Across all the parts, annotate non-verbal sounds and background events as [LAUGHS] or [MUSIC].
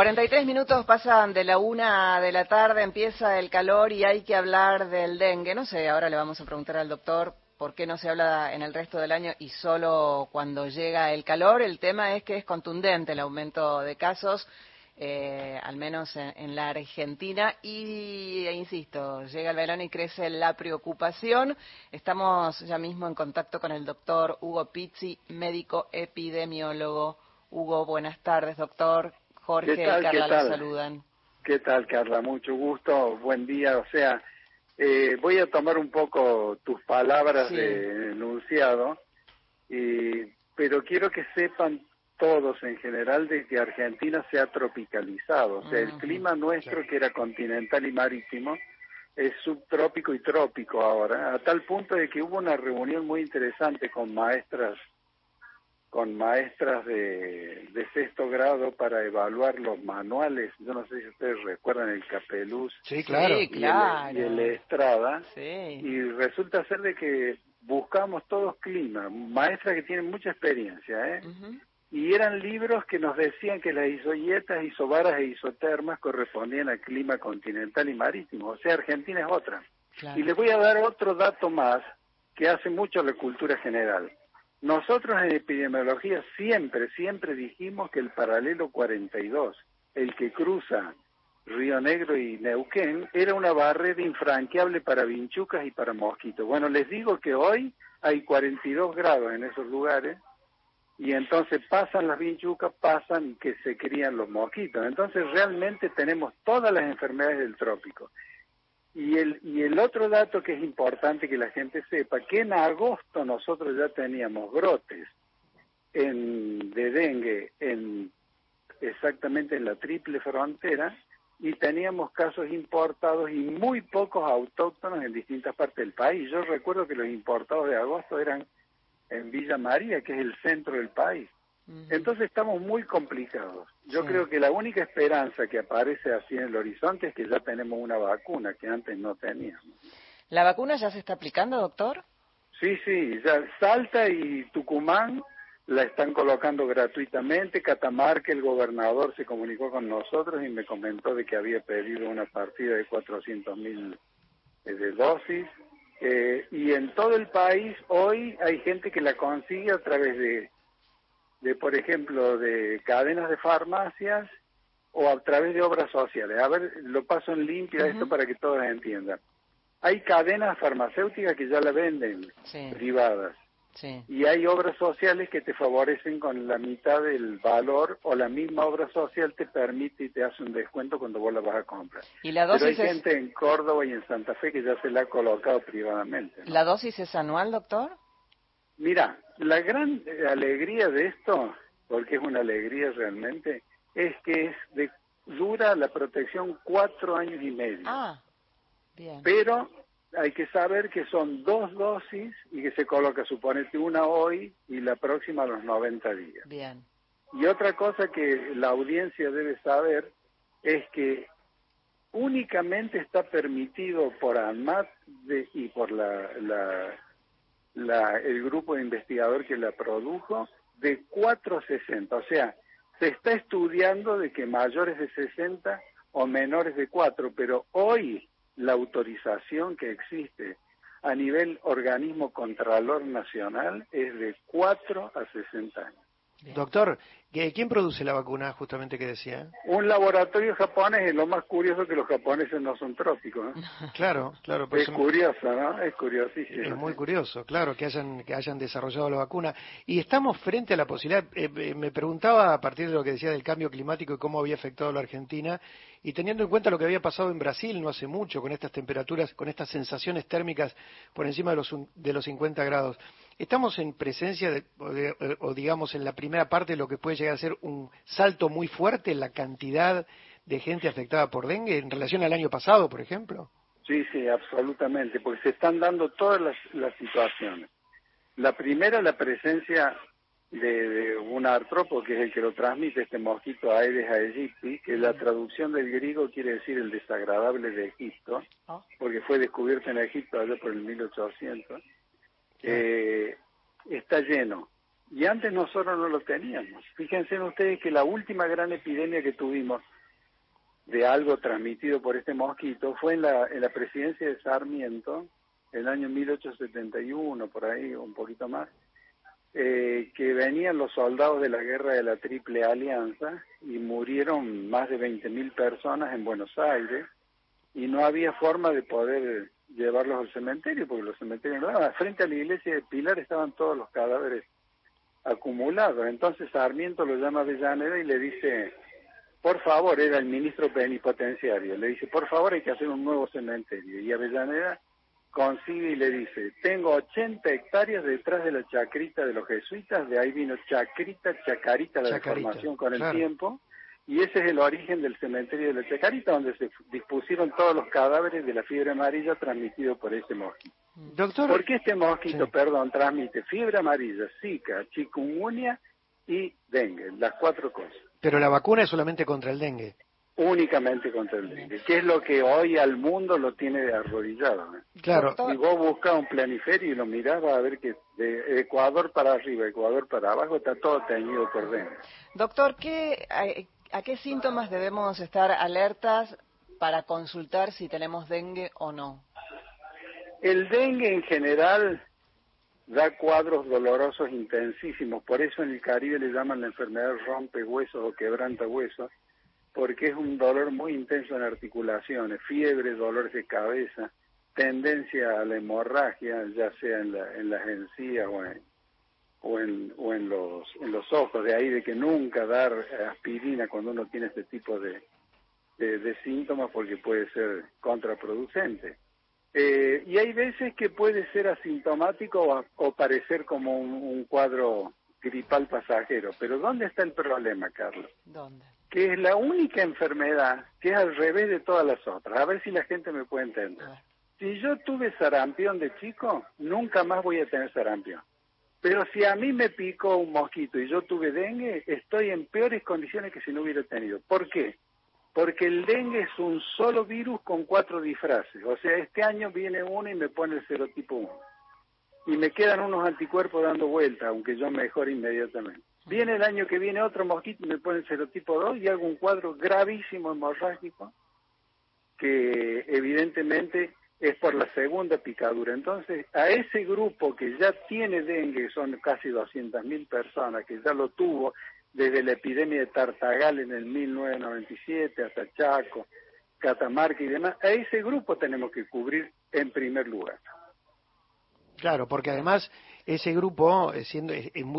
43 minutos pasan de la una de la tarde, empieza el calor y hay que hablar del dengue. No sé, ahora le vamos a preguntar al doctor por qué no se habla en el resto del año y solo cuando llega el calor. El tema es que es contundente el aumento de casos, eh, al menos en, la Argentina. Y, e insisto, llega el verano y crece la preocupación. Estamos ya mismo en contacto con el doctor Hugo Pizzi, médico epidemiólogo. Hugo, buenas tardes, doctor. Jorge y Carla la saludan. ¿Qué tal, Carla? Mucho gusto, buen día. O sea, eh, voy a tomar un poco tus palabras de enunciado, y, pero quiero que sepan todos en general de que Argentina se ha tropicalizado. O sea, el clima nuestro, que era continental y marítimo, es subtrópico y trópico ahora, a tal punto de que hubo una reunión muy interesante con maestras con maestras de, de, sexto grado para evaluar los manuales. Yo no sé si ustedes recuerdan el Capeluz sí, claro. y, el, Estrada. Y resulta ser de que buscamos todos clima, maestras que tienen mucha experiencia, ¿eh? Y eran libros que nos decían que las isoyetas, isobaras e isotermas correspondían al clima continental y marítimo. O sea, Argentina es otra. Y les voy a dar otro dato más que hace mucho la cultura general. Nosotros en epidemiología siempre, siempre dijimos que el paralelo 42, el que cruza Río Negro y Neuquén, era una barrera infranqueable para vinchucas y para mosquitos. Bueno, les digo que hoy hay 42 grados en esos lugares y entonces pasan las vinchucas, pasan que se crían los mosquitos. Entonces realmente tenemos todas las enfermedades del trópico. Y el, y el otro dato que es importante que la gente sepa, que en agosto nosotros ya teníamos brotes en, de dengue en exactamente en la triple frontera y teníamos casos importados y muy pocos autóctonos en distintas partes del país. Yo recuerdo que los importados de agosto eran en Villa María, que es el centro del país. Entonces estamos muy complicados. Yo creo que la única esperanza que aparece así en el horizonte es que ya tenemos una vacuna que antes no teníamos. ¿La vacuna ya se está aplicando, doctor? Sí, sí, ya Salta y Tucumán la están colocando gratuitamente. Catamarca, el gobernador, se comunicó con nosotros y me comentó de que había pedido una partida de 400 mil eh, de dosis. Eh, y en todo el país hoy hay gente que la consigue a través de de, por ejemplo, de cadenas de farmacias o a través de obras sociales. A ver, lo paso en limpio esto para que todos entiendan. Hay cadenas farmacéuticas que ya la venden, privadas. Y hay obras sociales que te favorecen con la mitad del valor o la misma obra social te permite y te hace un descuento cuando vos la vas a comprar. ¿Y la dosis Pero hay gente en Córdoba y en Santa Fe que ya se la ha colocado privadamente. ¿La dosis es anual, doctor? Mira, la gran alegría de esto, porque es una alegría realmente, es que es de, dura la protección cuatro años y medio. Ah, bien. Pero hay que saber que son dos dosis y que se coloca, suponete, una hoy y la próxima a los 90 días. Bien. Y otra cosa que la audiencia debe saber es que únicamente está permitido por ANMAT y por la la, el grupo de investigador que la produjo de 4 a 60. O sea, se está estudiando de que mayores de 60 o menores de 4, pero hoy la autorización que existe a nivel organismo contralor nacional es de 4 a 60 años. Doctor, ¿quién produce la vacuna justamente que decía? Un laboratorio japonés, y lo más curioso que los japoneses no son trópicos. [LAUGHS] Claro, claro. Pues es curioso, ¿no? Es curiosísimo. Es muy curioso, claro, que hayan, que hayan desarrollado la vacuna. Y estamos frente a la posibilidad, eh, eh, me preguntaba a partir de lo que decía del cambio climático y cómo había afectado a la Argentina, y teniendo en cuenta lo que había pasado en Brasil no hace mucho, con estas temperaturas, con estas sensaciones térmicas por encima de los, de los 50 grados, ¿estamos en presencia, de, o, digamos en la primera parte, de lo que puede llegar a ser un salto muy fuerte en la cantidad de gente afectada por dengue en relación al año pasado, por ejemplo? Sí, sí, absolutamente, porque se están dando todas las, las situaciones. La primera, la presencia de, un artropo, que es el que lo transmite este mosquito Aedes aegypti, que la traducción del griego quiere decir el desagradable de Egipto, ah. porque fue descubierto en Egipto allá por el 1800, eh, está lleno. Y antes nosotros no lo teníamos. Fíjense ustedes que la última gran epidemia que tuvimos de algo transmitido por este mosquito fue en la, en la presidencia de Sarmiento, en el año 1871, por ahí, un poquito más, eh, que venían los soldados de la guerra de la Triple Alianza y murieron más de 20.000 personas en Buenos Aires y no había forma de poder llevarlos al cementerio porque los cementerios no Frente a la iglesia de Pilar estaban todos los cadáveres acumulados. Entonces Sarmiento lo llama a Avellaneda y le dice, por favor, era el ministro plenipotenciario, le dice, por favor hay que hacer un nuevo cementerio. Y Avellaneda consigue y le dice, tengo 80 hectáreas detrás de la chacrita de los jesuitas, de ahí vino chacrita, chacarita, la deformación con el tiempo, y ese es el origen del cementerio de la chacarita, donde se dispusieron todos los cadáveres de la fiebre amarilla transmitido por ese mosquito. Doctor, ¿Por qué este mosquito, perdón, transmite fiebre amarilla, zika, chikungunya y dengue? Las cuatro cosas. Pero la vacuna es solamente contra el dengue únicamente contra el dengue, que es lo que hoy al mundo lo tiene arrodillado. Claro. Si vos buscas un planiferio y lo mirás, a ver que de Ecuador para arriba, Ecuador para abajo, está todo teñido por dengue. Doctor, ¿qué, a, qué síntomas debemos estar alertas para consultar si tenemos dengue o no? El dengue en general da cuadros dolorosos intensísimos, por eso en el Caribe le llaman la enfermedad rompe huesos o quebranta huesos, porque es un dolor muy intenso en articulaciones, fiebre, dolores de cabeza, tendencia a la hemorragia, ya sea en, la, en las encías o en, o en, o en, los, en los ojos, de ahí de que nunca dar aspirina cuando uno tiene este tipo de, de, síntomas porque puede ser contraproducente. Eh, y hay veces que puede ser asintomático o, parecer como un, un, cuadro gripal pasajero. Pero ¿dónde está el problema, Carlos? ¿Dónde? que es la única enfermedad que es al revés de todas las otras. A ver si la gente me puede entender. Si yo tuve sarampión de chico, nunca más voy a tener sarampión. Pero si a mí me picó un mosquito y yo tuve dengue, estoy en peores condiciones que si no hubiera tenido. ¿Por qué? Porque el dengue es un solo virus con cuatro disfraces. O sea, este año viene uno y me pone el serotipo 1. Y me quedan unos anticuerpos dando vuelta, aunque yo mejore inmediatamente. Viene el año que viene otro mosquito y me pone el serotipo 2 y hago un cuadro gravísimo hemorrágico que evidentemente es por la segunda picadura. Entonces, a ese grupo que ya tiene dengue, son casi 200.000 personas, que ya lo tuvo desde la epidemia de Tartagal en el 1997 hasta Chaco, Catamarca y demás, a ese grupo tenemos que cubrir en primer lugar. Claro, porque además ese grupo eh, siendo,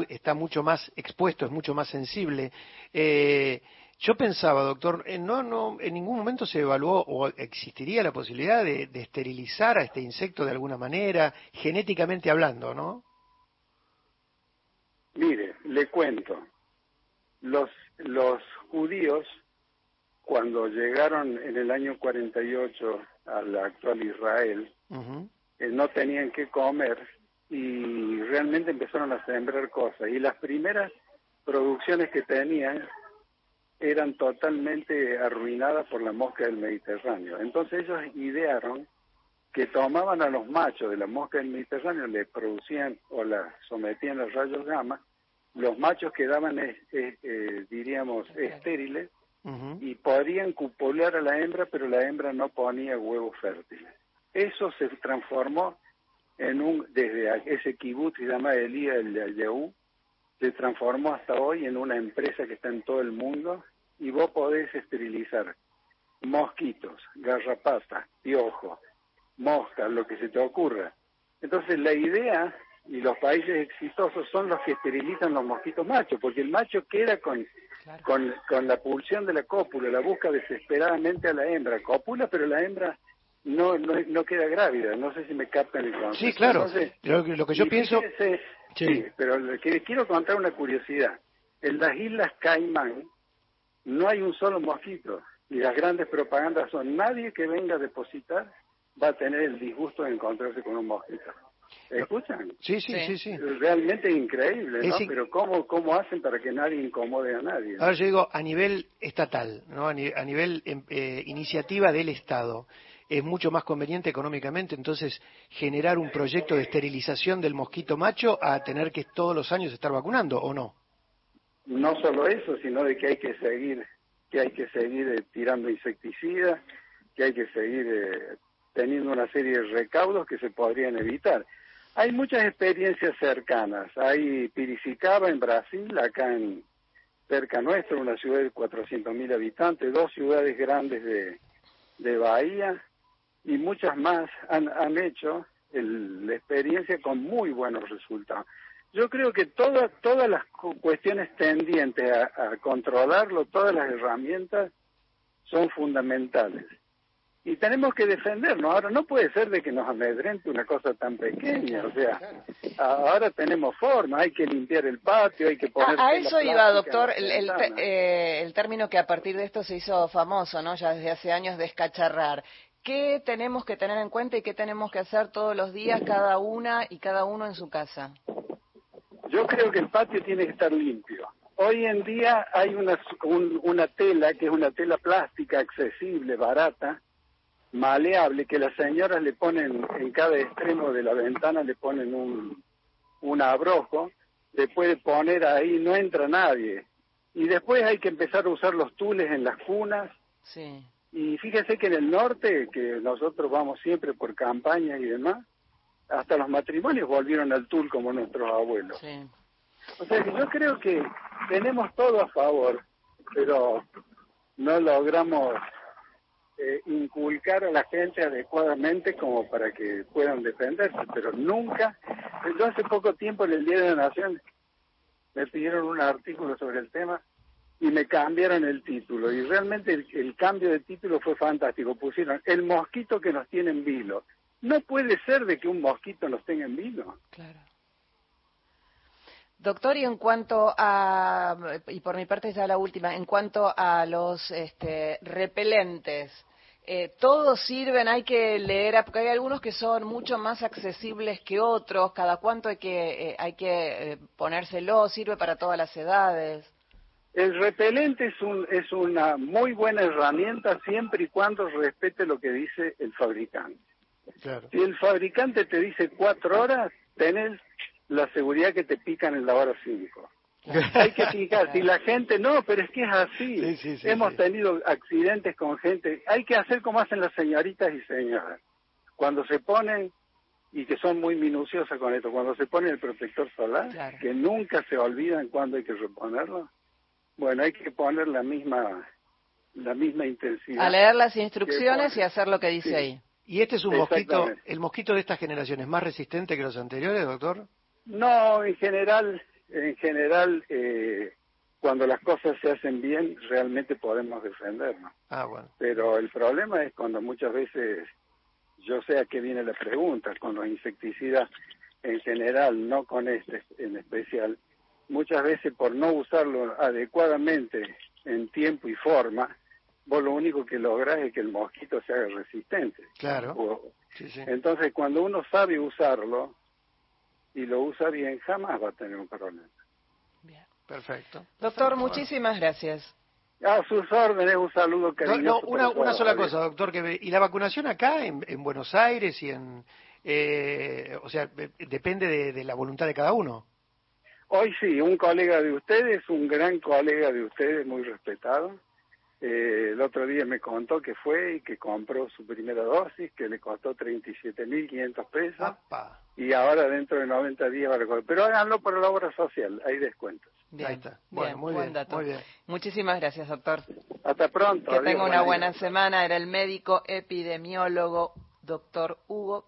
está mucho más expuesto, es mucho más sensible. Eh, yo pensaba, doctor, eh, no, no, en ningún momento se evaluó o existiría la posibilidad de, esterilizar a este insecto de alguna manera, genéticamente hablando, ¿no? Mire, le cuento. Los, los judíos, cuando llegaron en el año 48 al actual Israel, no tenían que comer y realmente empezaron a sembrar cosas. Y las primeras producciones que tenían eran totalmente arruinadas por la mosca del Mediterráneo. Entonces ellos idearon que tomaban a los machos de la mosca del Mediterráneo, le producían o la sometían a rayos gamma, los machos quedaban, eh, eh, diríamos, estériles y podían cupular a la hembra, pero la hembra no ponía huevos fértiles. Eso se transformó en un, desde ese kibutz que se llama Elía el de se transformó hasta hoy en una empresa que está en todo el mundo y vos podés esterilizar mosquitos, garrapatas, piojos, moscas, lo que se te ocurra. Entonces la idea y los países exitosos son los que esterilizan los mosquitos machos, porque el macho queda con, con, con la pulsión de la cópula, la busca desesperadamente a la hembra, cópula, pero la hembra no, no, no queda grávida. No sé si me captan el concepto. Sí, claro. lo, que yo pienso... sí. pero quiero contar una curiosidad. En las Islas Caimán no hay un solo mosquito. Y las grandes propagandas son nadie que venga a depositar va a tener el disgusto de encontrarse con un mosquito. ¿Escuchan? Sí, sí, sí, sí. Realmente increíble, ¿no? Pero ¿cómo, ¿cómo hacen para que nadie incomode a nadie? Ahora yo digo, a nivel estatal, ¿no? A, nivel em, eh, iniciativa del Estado, es mucho más conveniente económicamente entonces generar un proyecto de esterilización del mosquito macho a tener que todos los años estar vacunando, ¿o no? No solo eso, sino de que hay que seguir, que hay que seguir eh, tirando insecticidas, que hay que seguir eh, teniendo una serie de recaudos que se podrían evitar. Hay muchas experiencias cercanas. Hay Piricicaba en Brasil, acá en cerca nuestro, una ciudad de 400.000 habitantes, dos ciudades grandes de, de Bahía y muchas más han, han hecho la experiencia con muy buenos resultados. Yo creo que todas todas las cuestiones tendientes a controlarlo, todas las herramientas son fundamentales y tenemos que defendernos. Ahora no puede ser de que nos amedrente una cosa tan pequeña, o sea, ahora tenemos forma, hay que limpiar el patio, hay que poner... A, eso iba, doctor, el, eh, el, término que a partir de esto se hizo famoso, ¿no? Ya desde hace años, descacharrar. ¿Qué tenemos que tener en cuenta y qué tenemos que hacer todos los días, cada una y cada uno en su casa? Yo creo que el patio tiene que estar limpio. Hoy en día hay una, una tela que es una tela plástica accesible, barata, maleable que las señoras le ponen en cada extremo de la ventana, le ponen un, un abrojo, le puede poner ahí, no entra nadie. Y después hay que empezar a usar los tules en las cunas. Sí. Y fíjese que en el norte, que nosotros vamos siempre por campañas y demás, hasta los matrimonios volvieron al tul como nuestros abuelos. Sí. O sea que yo creo que tenemos todo a favor, pero no logramos eh, inculcar a la gente adecuadamente como para que puedan defenderse, pero nunca, yo hace poco tiempo en el Día de la Nación me pidieron un artículo sobre el tema y me cambiaron el título y realmente el, cambio de título fue fantástico, pusieron el mosquito que nos tiene en vilo. No puede ser de que un mosquito nos tenga en vilo. Claro. Doctor, y en cuanto a, y por mi parte ya la última, en cuanto a los este, repelentes, eh, todos sirven, hay que leer, porque hay algunos que son mucho más accesibles que otros, cada cuánto hay que, eh, hay que eh, ponérselo, sirve para todas las edades. El repelente es, un, es una muy buena herramienta siempre y cuando respete lo que dice el fabricante. Si el fabricante te dice cuatro horas, tenés la seguridad que te pican en la hora cinco. Hay que fijar, si la gente, no, pero es que es así. Hemos tenido accidentes con gente. Hay que hacer como hacen las señoritas y señoras. Cuando se ponen, y que son muy minuciosas con esto, cuando se pone el protector solar, que nunca se olvidan cuando hay que reponerlo, bueno, hay que poner la misma la misma intensidad. A leer las instrucciones y hacer lo que dice ahí. ¿Y este es un mosquito, el mosquito de esta generación es más resistente que los anteriores, doctor? No, en general en general, eh, cuando las cosas se hacen bien, realmente podemos defendernos. Ah, bueno. Pero el problema es cuando muchas veces, yo sé a qué viene la pregunta, con los insecticidas en general, no con este en especial, muchas veces por no usarlo adecuadamente en tiempo y forma, vos lo único que lográs es que el mosquito se haga resistente. Claro. Entonces, cuando uno sabe usarlo, y lo usa bien, jamás va a tener un problema. Bien. Perfecto. Doctor, muchísimas gracias. A sus órdenes, un saludo cariñoso. No, una, una sola cosa, doctor. que ¿Y la vacunación acá, en, Buenos Aires y en... Eh, o sea, depende de, de la voluntad de cada uno? Hoy sí, un colega de ustedes, un gran colega de ustedes, muy respetado, eh, el otro día me contó que fue y que compró su primera dosis, que le costó 37.500 pesos. Y ahora dentro de 90 días va a recoger. Pero háganlo por la obra social, hay descuentos. Ahí está. Bueno, muy, bien, muy bien. Muchísimas gracias, doctor. Hasta pronto. Que tenga una buena semana. Era el médico epidemiólogo, doctor Hugo